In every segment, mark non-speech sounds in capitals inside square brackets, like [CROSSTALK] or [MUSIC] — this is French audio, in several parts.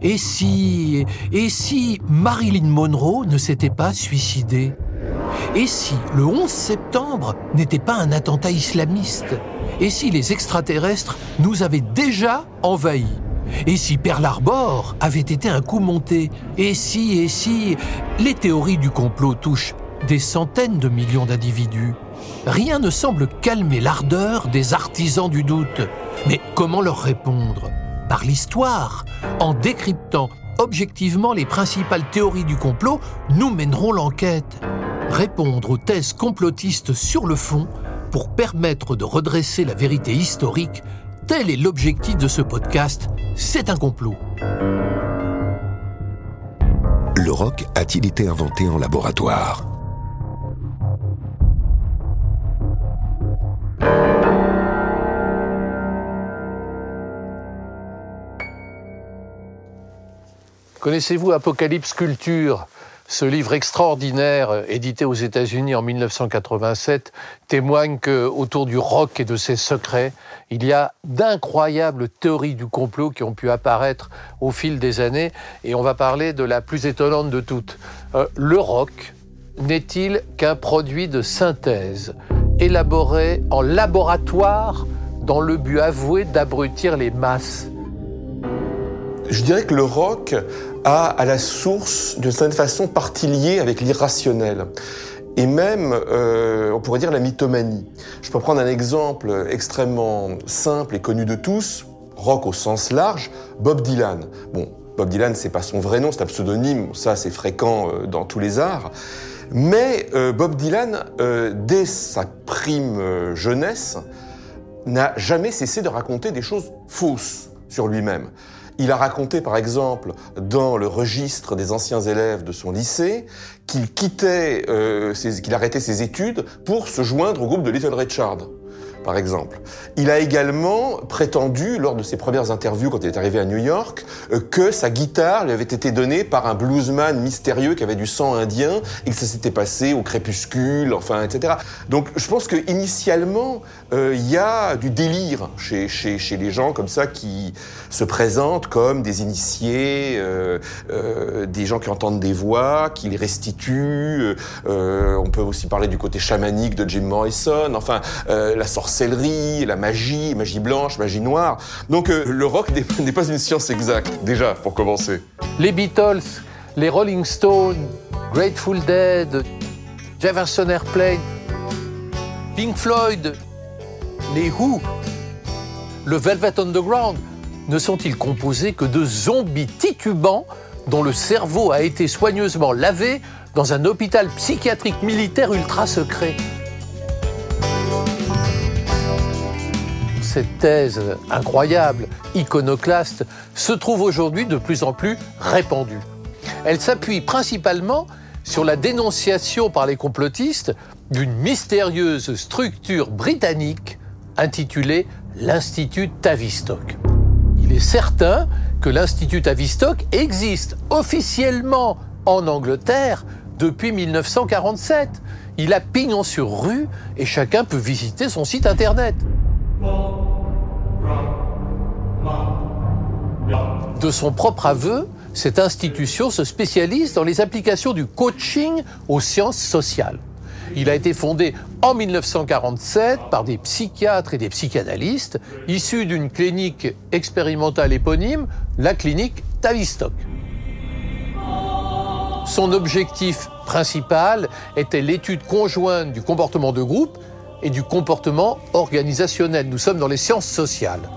Et si, et si Marilyn Monroe ne s'était pas suicidée? Et si le 11 septembre n'était pas un attentat islamiste? Et si les extraterrestres nous avaient déjà envahis? Et si Pearl Harbor avait été un coup monté? Et si, et si Les théories du complot touchent des centaines de millions d'individus? Rien ne semble calmer l'ardeur des artisans du doute. Mais comment leur répondre? Par l'histoire, en décryptant objectivement les principales théories du complot, nous mènerons l'enquête. Répondre aux thèses complotistes sur le fond pour permettre de redresser la vérité historique Tel est l'objectif de ce podcast, c'est un complot. Le rock a-t-il été inventé en laboratoire? Connaissez-vous Apocalypse Culture ce livre extraordinaire, euh, édité aux États-Unis en 1987, témoigne que autour du rock et de ses secrets, il y a d'incroyables théories du complot qui ont pu apparaître au fil des années. Et on va parler de la plus étonnante de toutes. Euh, le rock n'est-il qu'un produit de synthèse, élaboré en laboratoire dans le but avoué d'abrutir les masses? Je dirais que le rock à la source, d'une certaine façon, partie liée avec l'irrationnel. Et même, euh, on pourrait dire la mythomanie. Je peux prendre un exemple extrêmement simple et connu de tous, rock au sens large, Bob Dylan. Bon, Bob Dylan, c'est pas son vrai nom, c'est un pseudonyme, ça c'est fréquent euh, dans tous les arts. Mais euh, Bob Dylan, dès sa prime jeunesse, n'a jamais cessé de raconter des choses fausses sur lui-même. Il a raconté, par exemple, dans le registre des anciens élèves de son lycée, qu'il quittait, euh, qu'il arrêtait ses études pour se joindre au groupe de Little Richard par exemple. Il a également prétendu, lors de ses premières interviews quand il est arrivé à New York, euh, que sa guitare lui avait été donnée par un bluesman mystérieux qui avait du sang indien et que ça s'était passé au crépuscule, enfin, etc. Donc je pense que initialement, euh, il y a du délire chez, les gens comme ça qui se présentent comme des initiés, euh, des gens qui entendent des voix, qui les restituent. On peut aussi parler du côté chamanique de Jim Morrison, enfin, la sorcellerie la magie, magie blanche, magie noire. Donc euh, le rock [LAUGHS] n'est pas une science exacte, déjà, pour commencer. Les Beatles, les Rolling Stones, Grateful Dead, Jefferson Airplane, Pink Floyd, les Who, le Velvet Underground, ne sont-ils composés que de zombies titubants dont le cerveau a été soigneusement lavé dans un hôpital psychiatrique militaire ultra secret? Cette thèse incroyable, iconoclaste, se trouve aujourd'hui de plus en plus répandue. Elle s'appuie principalement sur la dénonciation par les complotistes d'une mystérieuse structure britannique intitulée l'Institut Tavistock. Il est certain que l'Institut Tavistock existe officiellement en Angleterre depuis 1947. Il a pignon sur rue et chacun peut visiter son site internet. De son propre aveu, cette institution se spécialise dans les applications du coaching aux sciences sociales. Il a été fondé en 1947 par des psychiatres et des psychanalystes issus d'une clinique expérimentale éponyme, la clinique Tavistock. Son objectif principal était l'étude conjointe du comportement de groupe et du comportement organisationnel. Nous sommes dans les sciences sociales.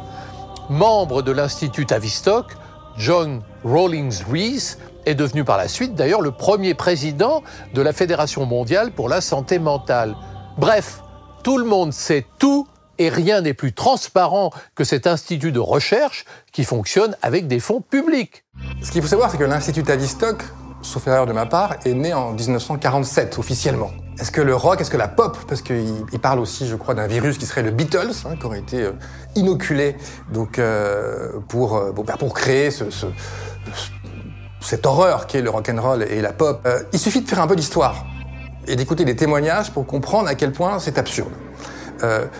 Membre de l'Institut Tavistock, John Rawlings Rees est devenu par la suite d'ailleurs le premier président de la Fédération mondiale pour la santé mentale. Bref, tout le monde sait tout et rien n'est plus transparent que cet institut de recherche qui fonctionne avec des fonds publics. Ce qu'il faut savoir, c'est que l'Institut Tavistock, sauf erreur de ma part, est né en 1947 officiellement. Est-ce que le rock, est-ce que la pop, parce qu'il parle aussi, je crois, d'un virus qui serait le Beatles, hein, qui aurait été euh, inoculé donc euh, pour, euh, bah, pour créer ce, cette horreur qui est le rock and roll et la pop. il suffit de faire un peu d'histoire et d'écouter des témoignages pour comprendre à quel point c'est absurde.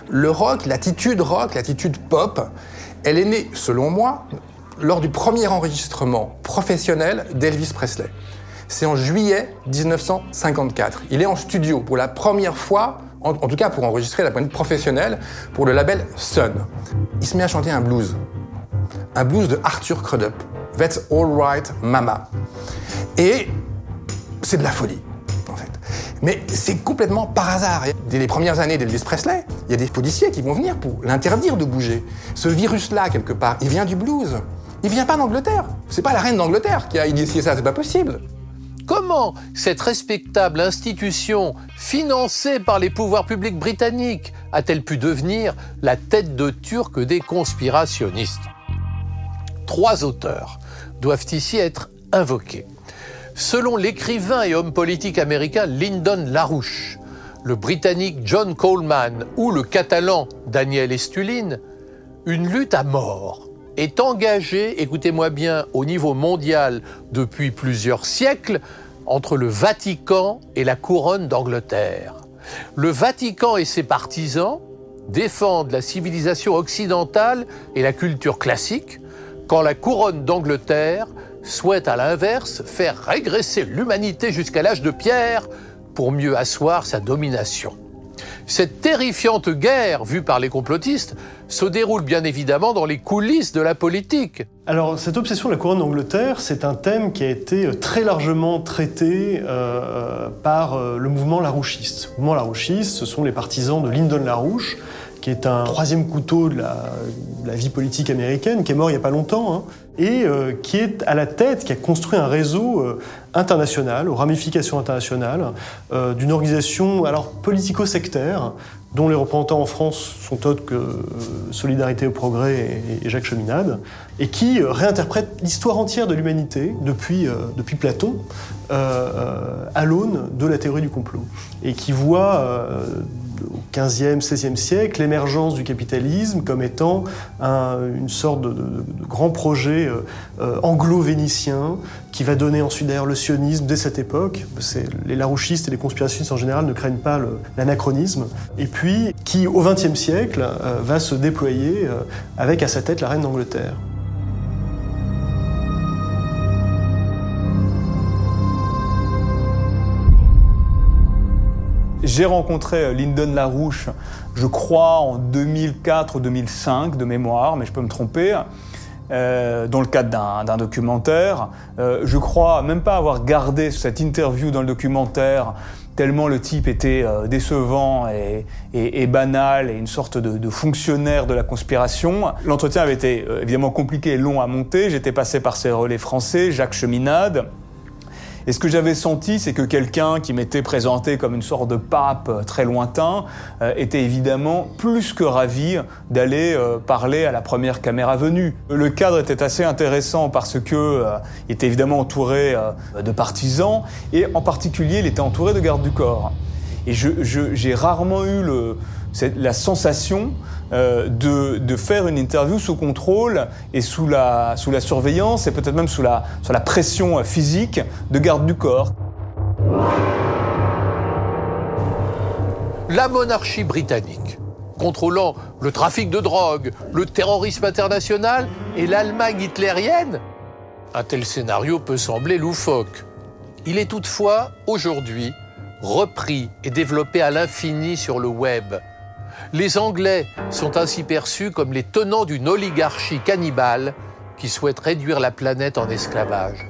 le rock, l'attitude rock, l'attitude pop, elle est née, selon moi, lors du premier enregistrement professionnel d'Elvis Presley. C'est en juillet 1954. Il est en studio pour la première fois, en, tout cas pour enregistrer la pointe professionnelle, pour le label Sun. Il se met à chanter un blues. Un blues de Arthur Crudup. That's All Right Mama. Et c'est de la folie. En fait. Mais c'est complètement par hasard. Dès les premières années d'Elvis Presley, il y a des policiers qui vont venir pour l'interdire de bouger. Ce virus-là, quelque part, il vient du blues. Il vient pas d'Angleterre. C'est pas la reine d'Angleterre qui a initié ça, c'est pas possible. Comment cette respectable institution, financée par les pouvoirs publics britanniques, a-t-elle pu devenir la tête de turc des conspirationnistes? Trois auteurs doivent ici être invoqués. Selon l'écrivain et homme politique américain Lyndon LaRouche, le britannique John Coleman ou le catalan Daniel Estulin, une lutte à mort est engagé, écoutez-moi bien, au niveau mondial depuis plusieurs siècles entre le Vatican et la couronne d'Angleterre. Le Vatican et ses partisans défendent la civilisation occidentale et la culture classique, quand la couronne d'Angleterre souhaite à l'inverse faire régresser l'humanité jusqu'à l'âge de pierre pour mieux asseoir sa domination. Cette terrifiante guerre vue par les complotistes se déroule bien évidemment dans les coulisses de la politique. Alors cette obsession de la couronne d'Angleterre, c'est un thème qui a été euh, très largement traité euh, par euh, le mouvement larouchiste. Le mouvement larouchiste, ce sont les partisans de Lyndon LaRouche, qui est un troisième couteau de la, vie politique américaine, qui est mort il n'y a pas longtemps, hein, et euh, qui est à la tête, qui a construit un réseau euh, international, aux ramifications internationales, euh, d'une organisation alors politico-sectaire, dont les représentants en France sont autres que Solidarité au Progrès et, Jacques Cheminade, et qui réinterprète l'histoire entière de l'humanité depuis, depuis Platon à l'aune de la théorie du complot, et qui voit au XVe, XVIe siècle, l'émergence du capitalisme comme étant une sorte de, grand projet euh, euh, anglo-vénitien qui va donner ensuite d'ailleurs le sionisme dès cette époque. Les larouchistes et les conspirationnistes en général ne craignent pas l'anachronisme. Et puis qui, au XXe siècle, euh, va se déployer avec à sa tête la reine d'Angleterre. J'ai rencontré euh, Lyndon Larouche, je crois, en 2004-2005 de mémoire, mais je peux me tromper. Euh, dans le cadre d'un documentaire. Euh, je crois même pas avoir gardé cette interview dans le documentaire tellement le type était décevant et, banal et une sorte de, de fonctionnaire de la conspiration. L'entretien avait été évidemment compliqué et long à monter. J'étais passé par ses relais français, Jacques Cheminade. Et ce que j'avais senti, c'est que quelqu'un qui m'était présenté comme une sorte de pape euh, très lointain euh, était évidemment plus que ravi d'aller euh, parler à la première caméra venue. Le cadre était assez intéressant parce que il était évidemment entouré de partisans et en particulier il était entouré de gardes du corps. Et j'ai rarement eu le, la sensation euh, de, faire une interview sous contrôle et sous la, surveillance et peut-être même sous la, sous la pression physique de garde du corps. La monarchie britannique, contrôlant le trafic de drogue, le terrorisme international et l'Allemagne hitlérienne, un tel scénario peut sembler loufoque. Il est toutefois, aujourd'hui, repris et développé à l'infini sur le web les Anglais sont ainsi perçus comme les tenants d'une oligarchie cannibale qui souhaite réduire la planète en esclavage.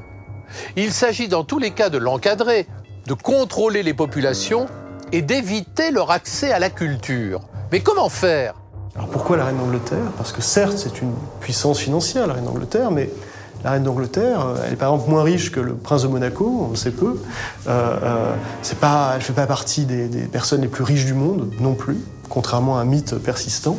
Il s'agit dans tous les cas de l'encadrer, de contrôler les populations et d'éviter leur accès à la culture. Mais comment faire? Alors pourquoi la reine d'Angleterre? Parce que certes, c'est une puissance financière, la reine d'Angleterre, mais la reine d'Angleterre, euh, elle est par exemple moins riche que le prince de Monaco, on sait peu. Euh, euh, elle ne fait pas partie des, personnes les plus riches du monde, non plus, contrairement à un mythe persistant.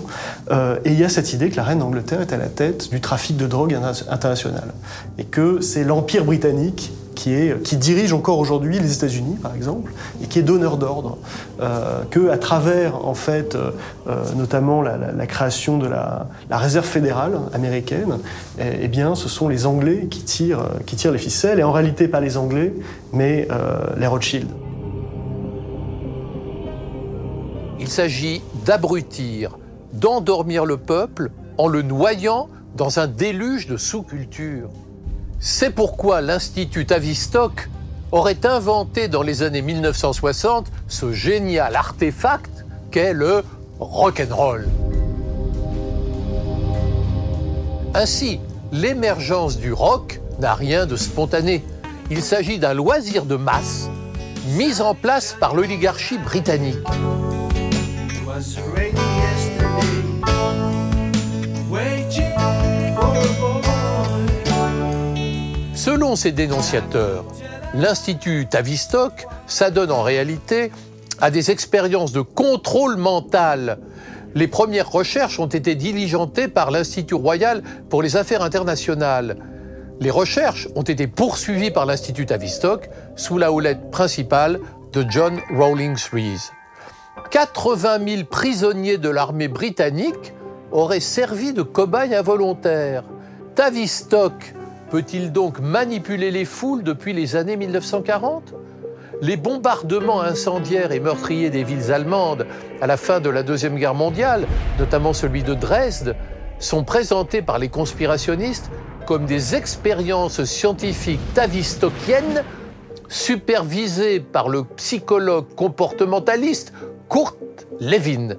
et il y a cette idée que la reine d'Angleterre est à la tête du trafic de drogue international. Et que c'est l'Empire britannique qui, est, qui dirige encore aujourd'hui les États-Unis, par exemple, et qui est donneur d'ordre, euh, que à travers, en fait, euh, euh, notamment la, création de la, réserve fédérale américaine, eh, eh, bien, ce sont les Anglais qui tirent, qui tirent les ficelles, et en réalité pas les Anglais, mais les Rothschild. Il s'agit d'abrutir, d'endormir le peuple en le noyant dans un déluge de sous-cultures. C'est pourquoi l'Institut Tavistock aurait inventé dans les années 1960 ce génial artefact qu'est le rock'n'roll. Ainsi, l'émergence du rock n'a rien de spontané. Il s'agit d'un loisir de masse mis en place par l'oligarchie britannique. Selon ces dénonciateurs, l'Institut Tavistock s'adonne en réalité à des expériences de contrôle mental. Les premières recherches ont été diligentées par l'Institut royal pour les affaires internationales. Les recherches ont été poursuivies par l'Institut Tavistock sous la houlette principale de John Rawlings Rees. 80 000 prisonniers de l'armée britannique auraient servi de cobayes involontaires. Tavistock peut-il donc manipuler les foules depuis les années 1940 Les bombardements incendiaires et meurtriers des villes allemandes à la fin de la Deuxième Guerre mondiale, notamment celui de Dresde, sont présentés par les conspirationnistes comme des expériences scientifiques tavistockiennes supervisées par le psychologue comportementaliste Kurt Lewin.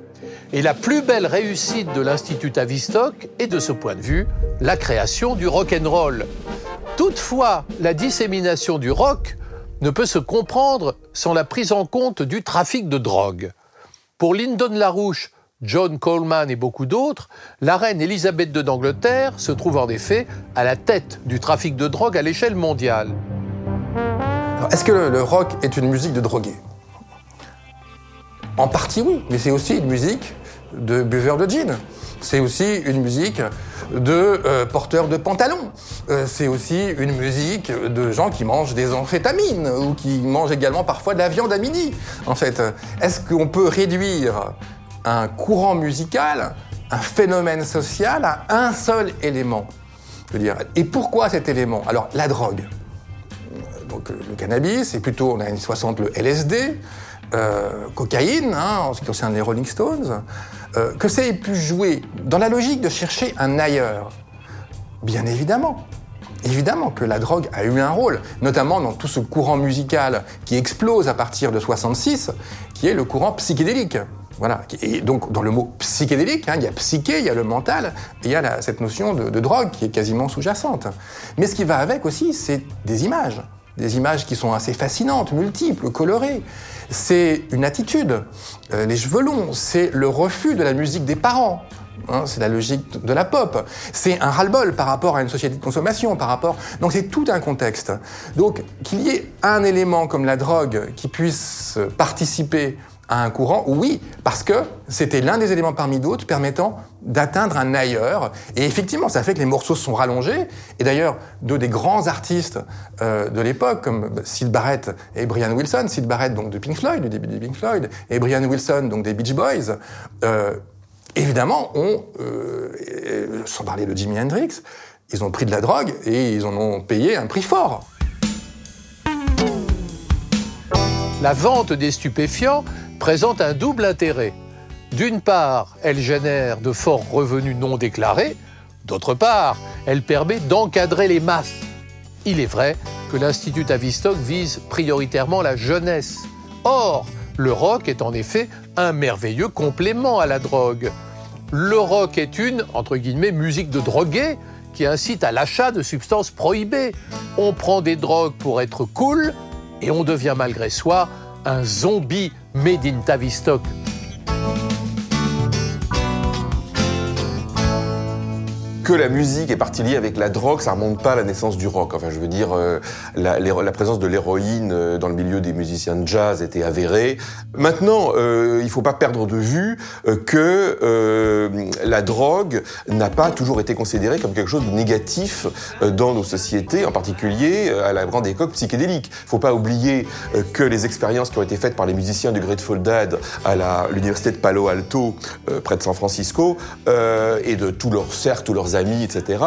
Et la plus belle réussite de l'Institut Tavistock est de ce point de vue la création du rock and roll. Toutefois, la dissémination du rock ne peut se comprendre sans la prise en compte du trafic de drogue. Pour Lyndon LaRouche, John Coleman et beaucoup d'autres, la reine Elisabeth II d'Angleterre se trouve en effet à la tête du trafic de drogue à l'échelle mondiale. Est-ce que le, rock est une musique de drogués? En partie oui, mais c'est aussi une musique de buveurs de gin. C'est aussi une musique de euh, porteurs de pantalons. Euh, c'est aussi une musique de gens qui mangent des amphétamines ou qui mangent également parfois de la viande à midi. En fait, est-ce qu'on peut réduire un courant musical, un phénomène social à un seul élément? Et pourquoi cet élément? Alors, la drogue. Le cannabis, et plutôt, on a une 60 le LSD, euh, cocaïne, hein, en ce qui concerne les Rolling Stones, euh, que ça ait pu jouer dans la logique de chercher un ailleurs. Bien évidemment. Évidemment que la drogue a eu un rôle, notamment dans tout ce courant musical qui explose à partir de 66, qui est le courant psychédélique. Voilà. Et donc, dans le mot psychédélique, hein, il y a psyché, il y a le mental, il y a cette notion de drogue qui est quasiment sous-jacente. Mais ce qui va avec aussi, c'est des images. Des images qui sont assez fascinantes, multiples, colorées. C'est une attitude. Euh, les cheveux longs, c'est le refus de la musique des parents. Hein, c'est la logique de la pop. C'est un ras-le-bol par rapport à une société de consommation, par rapport. Donc c'est tout un contexte. Donc qu'il y ait un élément comme la drogue qui puisse participer à un courant, oui, parce que c'était l'un des éléments parmi d'autres permettant d'atteindre un ailleurs. Et effectivement, ça fait que les morceaux sont rallongés. Et d'ailleurs, deux des grands artistes euh, de l'époque, comme Sid Barrett et Brian Wilson, Sid Barrett donc de Pink Floyd, du début de Pink Floyd, et Brian Wilson donc des Beach Boys, euh, évidemment, ont, euh, sans parler de Jimi Hendrix, ils ont pris de la drogue et ils en ont payé un prix fort. La vente des stupéfiants présente un double intérêt. D'une part, elle génère de forts revenus non déclarés, d'autre part, elle permet d'encadrer les masses. Il est vrai que l'Institut Tavistock vise prioritairement la jeunesse. Or, le rock est en effet un merveilleux complément à la drogue. Le rock est une, entre guillemets, musique de drogué qui incite à l'achat de substances prohibées. On prend des drogues pour être cool et on devient malgré soi un zombie made in Tavistock. Que la musique est partie liée avec la drogue, ça remonte pas à la naissance du rock. Enfin, je veux dire, euh, la, la, présence de l'héroïne euh, dans le milieu des musiciens de jazz était avérée. Maintenant, euh, il faut pas perdre de vue euh, que euh, la drogue n'a pas toujours été considérée comme quelque chose de négatif dans nos sociétés, en particulier à la grande époque psychédélique. Faut pas oublier que les expériences qui ont été faites par les musiciens du Grateful Dead à l'université de Palo Alto, près de San Francisco, et de tous leurs cercles, tous leurs amis, etc.,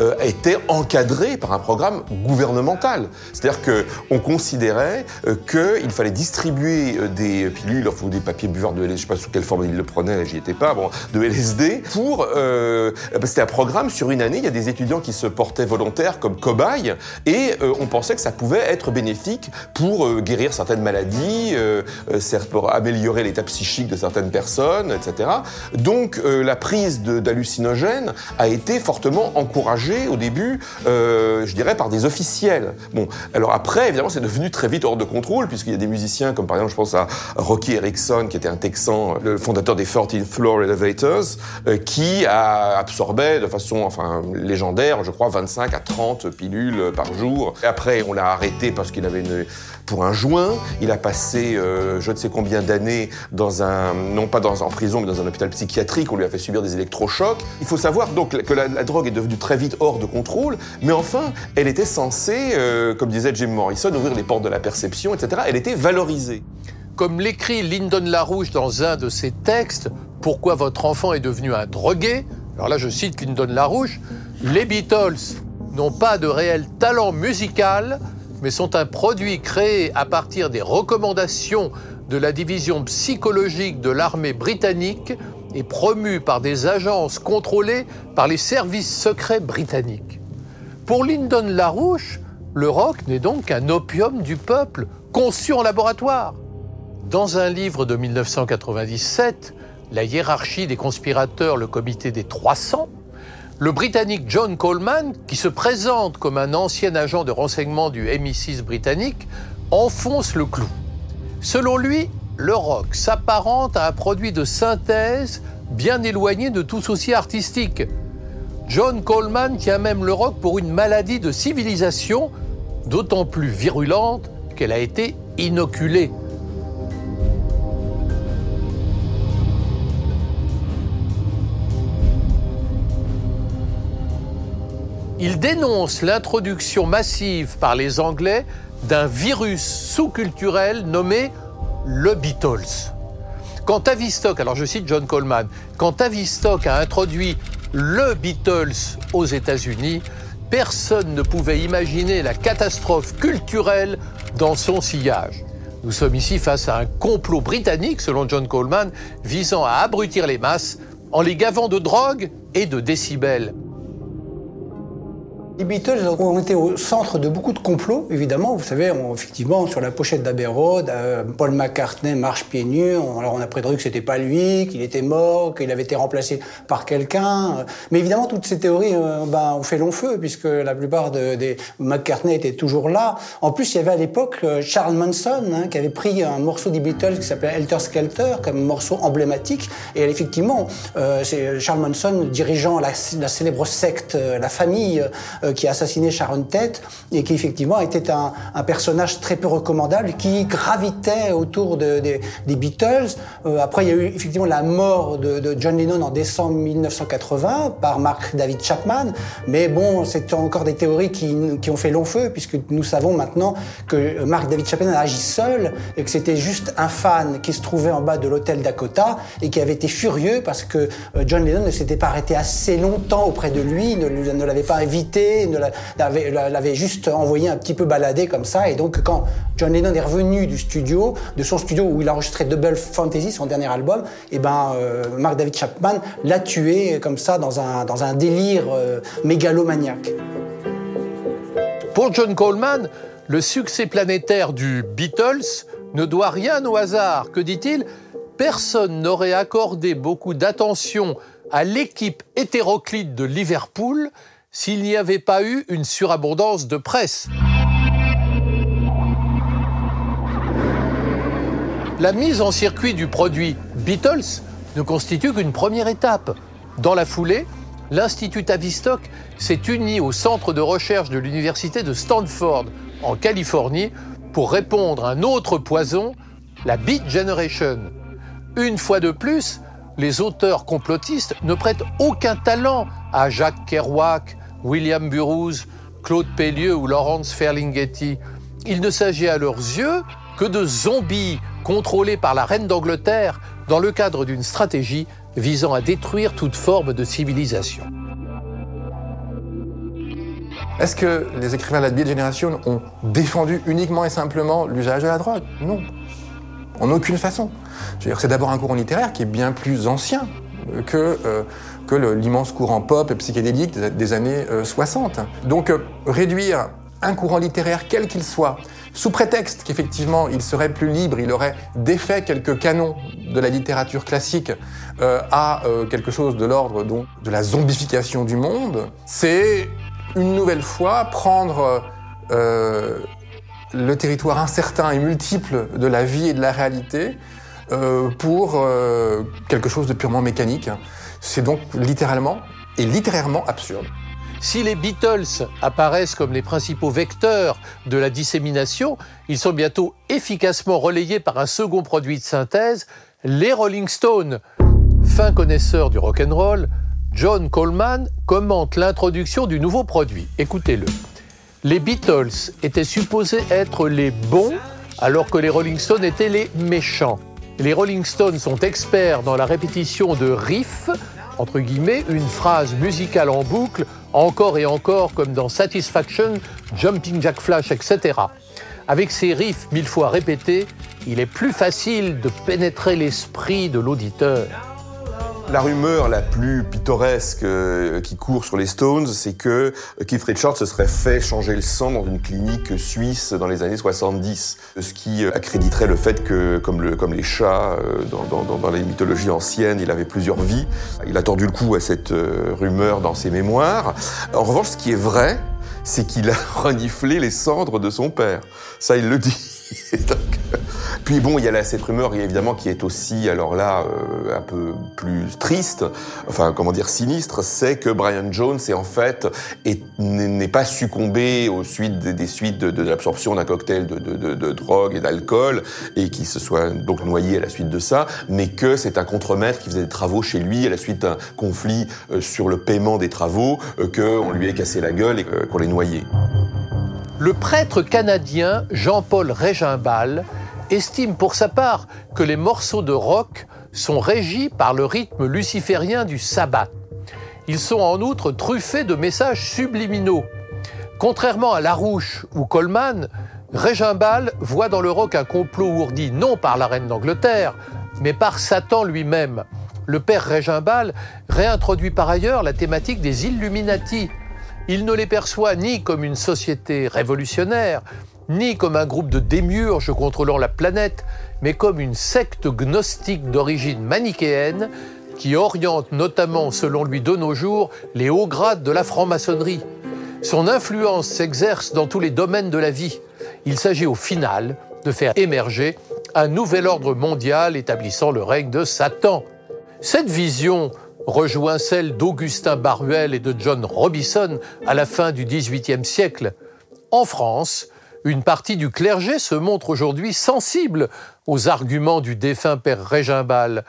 euh, étaient encadrés par un programme gouvernemental. C'est-à-dire que on considérait euh, qu'il fallait distribuer euh, des pilules ou des papiers buveurs de LSD, je sais pas sous quelle forme ils le prenaient, j'y étais pas, bon, de LSD, pour... Euh, c'était un programme sur une année, il y a des étudiants qui se portaient volontaires comme cobayes, et euh, on pensait que ça pouvait être bénéfique pour euh, guérir certaines maladies, euh, euh, pour améliorer l'état psychique de certaines personnes, etc. Donc euh, la prise d'hallucinogènes a été fortement encouragée au début, euh, je dirais, par des officiels. Bon, alors après, évidemment, c'est devenu très vite hors de contrôle, puisqu'il y a des musiciens comme par exemple, je pense à Rocky Erickson, qui était un Texan, le fondateur des 14th Floor Elevators, euh, qui a absorbé de façon enfin légendaire, je crois, 25 à 30 pilules par jour. Et après, on l'a arrêté parce qu'il avait une pour un joint. Il a passé euh, je ne sais combien d'années dans un, non pas dans, en prison, mais dans un hôpital psychiatrique. On lui a fait subir des électrochocs. Il faut savoir donc que la, drogue est devenue très vite hors de contrôle, mais enfin, elle était censée, euh, comme disait Jim Morrison, ouvrir les portes de la perception, etc. Elle était valorisée. Comme l'écrit Lyndon LaRouche dans un de ses textes, Pourquoi votre enfant est devenu un drogué? Alors là, je cite Lyndon LaRouche, les Beatles n'ont pas de réel talent musical, mais sont un produit créé à partir des recommandations de la division psychologique de l'armée britannique et promu par des agences contrôlées par les services secrets britanniques. Pour Lyndon LaRouche, le rock n'est donc qu'un opium du peuple, conçu en laboratoire. Dans un livre de 1997, La hiérarchie des conspirateurs, le comité des 300, le Britannique John Coleman, qui se présente comme un ancien agent de renseignement du MI6 britannique, enfonce le clou. Selon lui, le rock s'apparente à un produit de synthèse bien éloigné de tout souci artistique. John Coleman tient même le rock pour une maladie de civilisation, d'autant plus virulente qu'elle a été inoculée. Il dénonce l'introduction massive par les Anglais d'un virus sous-culturel nommé le Beatles. Quand Tavistock, alors je cite John Coleman, quand Tavistock a introduit le Beatles aux États-Unis, personne ne pouvait imaginer la catastrophe culturelle dans son sillage. Nous sommes ici face à un complot britannique, selon John Coleman, visant à abrutir les masses en les gavant de drogue et de décibels. Les Beatles ont été au centre de beaucoup de complots, évidemment. Vous savez, on- effectivement, sur la pochette d'Abbey Road, euh, Paul McCartney marche pieds nus. Alors on a prétendu que c'était pas lui, qu'il était mort, qu'il avait été remplacé par quelqu'un. Mais évidemment, toutes ces théories euh, ben, ont fait long feu, puisque la plupart de- des McCartney étaient toujours là. En plus, il y avait à l'époque euh, Charles Manson, hein, qui avait pris un morceau des Beatles qui s'appelait Helter Skelter, comme morceau emblématique. Et effectivement, c'est Charles Manson dirigeant la, célèbre secte, la famille qui a assassiné Sharon Tate et qui effectivement était un, un personnage très peu recommandable qui gravitait autour de- des- Beatles. Euh, après, il y a eu effectivement la mort de, John Lennon en décembre 1980 par Mark David Chapman. Mais bon, c'est encore des théories qui, qui ont fait long feu puisque nous savons maintenant que Mark David Chapman a agi seul et que c'était juste un fan qui se trouvait en bas de l'hôtel Dakota et qui avait été furieux parce que euh, John Lennon ne s'était pas arrêté assez longtemps auprès de lui, ne, ne l'avait pas invité, l'a- l'avait juste envoyé un petit peu balader comme ça. Et donc quand John Lennon est revenu du studio, de son studio où il a enregistré Double Fantasy, son dernier album, et ben euh, Mark David Chapman l'a tué comme ça dans un, dans un délire euh, mégalomaniaque. Pour John Coleman, le succès planétaire du Beatles ne doit rien au hasard. Que dit-il? Personne n'aurait accordé beaucoup d'attention à l'équipe hétéroclite de Liverpool s'il n'y avait pas eu une surabondance de presse. La mise en circuit du produit Beatles ne constitue qu'une première étape. Dans la foulée, l'Institut Tavistock s'est uni au centre de recherche de l'Université de Stanford en Californie pour répondre à un autre poison, la Beat Generation. Une fois de plus, les auteurs complotistes ne prêtent aucun talent à Jacques Kerouac, William Burroughs, Claude Pellieu ou Laurence Ferlinghetti. Il ne s'agit à leurs yeux que de zombies contrôlés par la reine d'Angleterre dans le cadre d'une stratégie visant à détruire toute forme de civilisation. Est-ce que les écrivains de la Beat Generation ont défendu uniquement et simplement l'usage de la drogue? Non. En aucune façon. C'est d'abord un courant littéraire qui est bien plus ancien que, euh, l'immense courant pop et psychédélique des, années 60. Euh, Donc euh, réduire un courant littéraire, quel qu'il soit, sous prétexte qu'effectivement il serait plus libre, il aurait défait quelques canons de la littérature classique à quelque chose de l'ordre de la zombification du monde, c'est une nouvelle fois prendre le territoire incertain et multiple de la vie et de la réalité pour euh, quelque chose de purement mécanique. C'est donc littéralement et littérairement absurde. Si les Beatles apparaissent comme les principaux vecteurs de la dissémination, ils sont bientôt efficacement relayés par un second produit de synthèse, les Rolling Stones. Fin connaisseur du rock'n'roll, John Coleman commente l'introduction du nouveau produit. Écoutez-le. Les Beatles étaient supposés être les bons alors que les Rolling Stones étaient les méchants. Les Rolling Stones sont experts dans la répétition de riffs, entre guillemets, une phrase musicale en boucle, encore et encore comme dans Satisfaction, Jumping Jack Flash, etc. Avec ces riffs mille fois répétés, il est plus facile de pénétrer l'esprit de l'auditeur. La rumeur la plus pittoresque euh, qui court sur les Stones, c'est que Keith Richards se serait fait changer le sang dans une clinique suisse dans les années 70. Ce qui euh, accréditerait le fait que, comme, le, comme les chats euh, dans, les mythologies anciennes, il avait plusieurs vies. Il a tordu le cou à cette rumeur dans ses mémoires. En revanche, ce qui est vrai, c'est qu'il a [LAUGHS] reniflé les cendres de son père. Ça, il le dit. [LAUGHS] Puis bon, il y a cette rumeur évidemment qui est aussi, alors là, euh, un peu plus triste, enfin comment dire sinistre, c'est que Brian Jones est en fait n'est pas succombé aux suites des, suites de, l'absorption d'un cocktail de, de, drogue et d'alcool et qui se soit donc noyé à la suite de ça, mais que c'est un contremaître qui faisait des travaux chez lui à la suite d'un conflit euh, sur le paiement des travaux, euh, qu'on lui ait cassé la gueule et qu'on l'ait noyé. Le prêtre canadien Jean-Paul Régimbal estime pour sa part que les morceaux de rock sont régis par le rythme luciférien du sabbat. Ils sont en outre truffés de messages subliminaux. Contrairement à Larouche ou Coleman, Régimbal voit dans le rock un complot ourdi non par la reine d'Angleterre, mais par Satan lui-même. Le père Régimbal réintroduit par ailleurs la thématique des Illuminati. Il ne les perçoit ni comme une société révolutionnaire, ni comme un groupe de démiurges contrôlant la planète, mais comme une secte gnostique d'origine manichéenne qui oriente notamment, selon lui de nos jours, les hauts grades de la franc-maçonnerie. Son influence s'exerce dans tous les domaines de la vie. Il s'agit au final de faire émerger un nouvel ordre mondial établissant le règne de Satan. Cette vision rejoint celle d'Augustin Baruel et de John Robison à la fin du XVIIIe siècle. En France, une partie du clergé se montre aujourd'hui sensible aux arguments du défunt père Régimbal.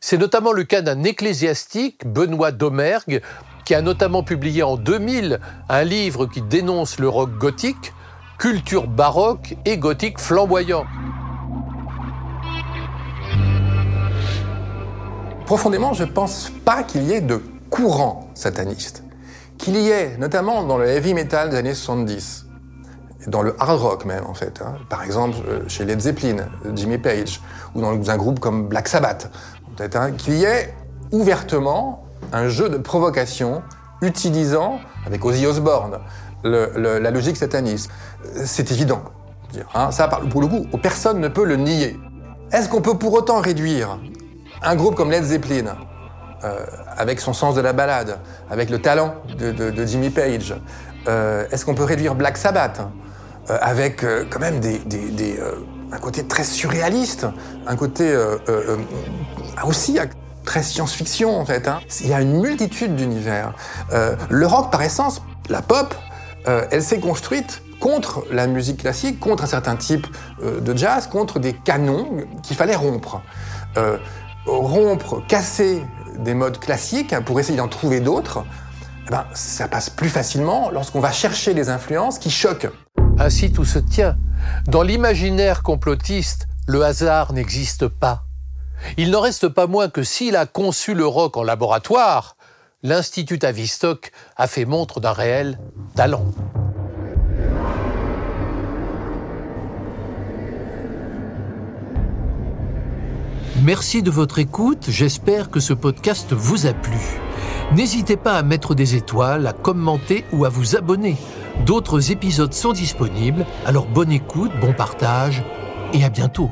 C'est notamment le cas d'un ecclésiastique, Benoît Domergue, qui a notamment publié en 2000 un livre qui dénonce le rock gothique, culture baroque et gothique flamboyant. Profondément, je ne pense pas qu'il y ait de courant sataniste. Qu'il y ait, notamment dans le heavy metal des années 70, dans le hard rock même en fait. Hein. Par exemple euh, chez Led Zeppelin, Jimmy Page, ou dans un groupe comme Black Sabbath, peut-être hein, y ouvertement un jeu de provocation utilisant, avec Ozzy Osbourne, la logique sataniste. C'est évident. Hein, ça, pour le coup, personne ne peut le nier. Est-ce qu'on peut pour autant réduire un groupe comme Led Zeppelin, euh, avec son sens de la balade, avec le talent de, Jimmy Page, euh, est-ce qu'on peut réduire Black Sabbath euh, avec euh, quand même des, des, des euh, un côté très surréaliste, un côté euh, aussi très science-fiction en fait. Hein. Il y a une multitude d'univers. le rock par essence, la pop, elle s'est construite contre la musique classique, contre un certain type de jazz, contre des canons qu'il fallait rompre. rompre, casser des modes classiques pour essayer d'en trouver d'autres, eh ben, ça passe plus facilement lorsqu'on va chercher des influences qui choquent. Ainsi tout se tient. Dans l'imaginaire complotiste, le hasard n'existe pas. Il n'en reste pas moins que s'il a conçu le rock en laboratoire, l'Institut Tavistock a fait montre d'un réel talent. Merci de votre écoute, j'espère que ce podcast vous a plu. N'hésitez pas à mettre des étoiles, à commenter ou à vous abonner. D'autres épisodes sont disponibles, alors bonne écoute, bon partage et à bientôt.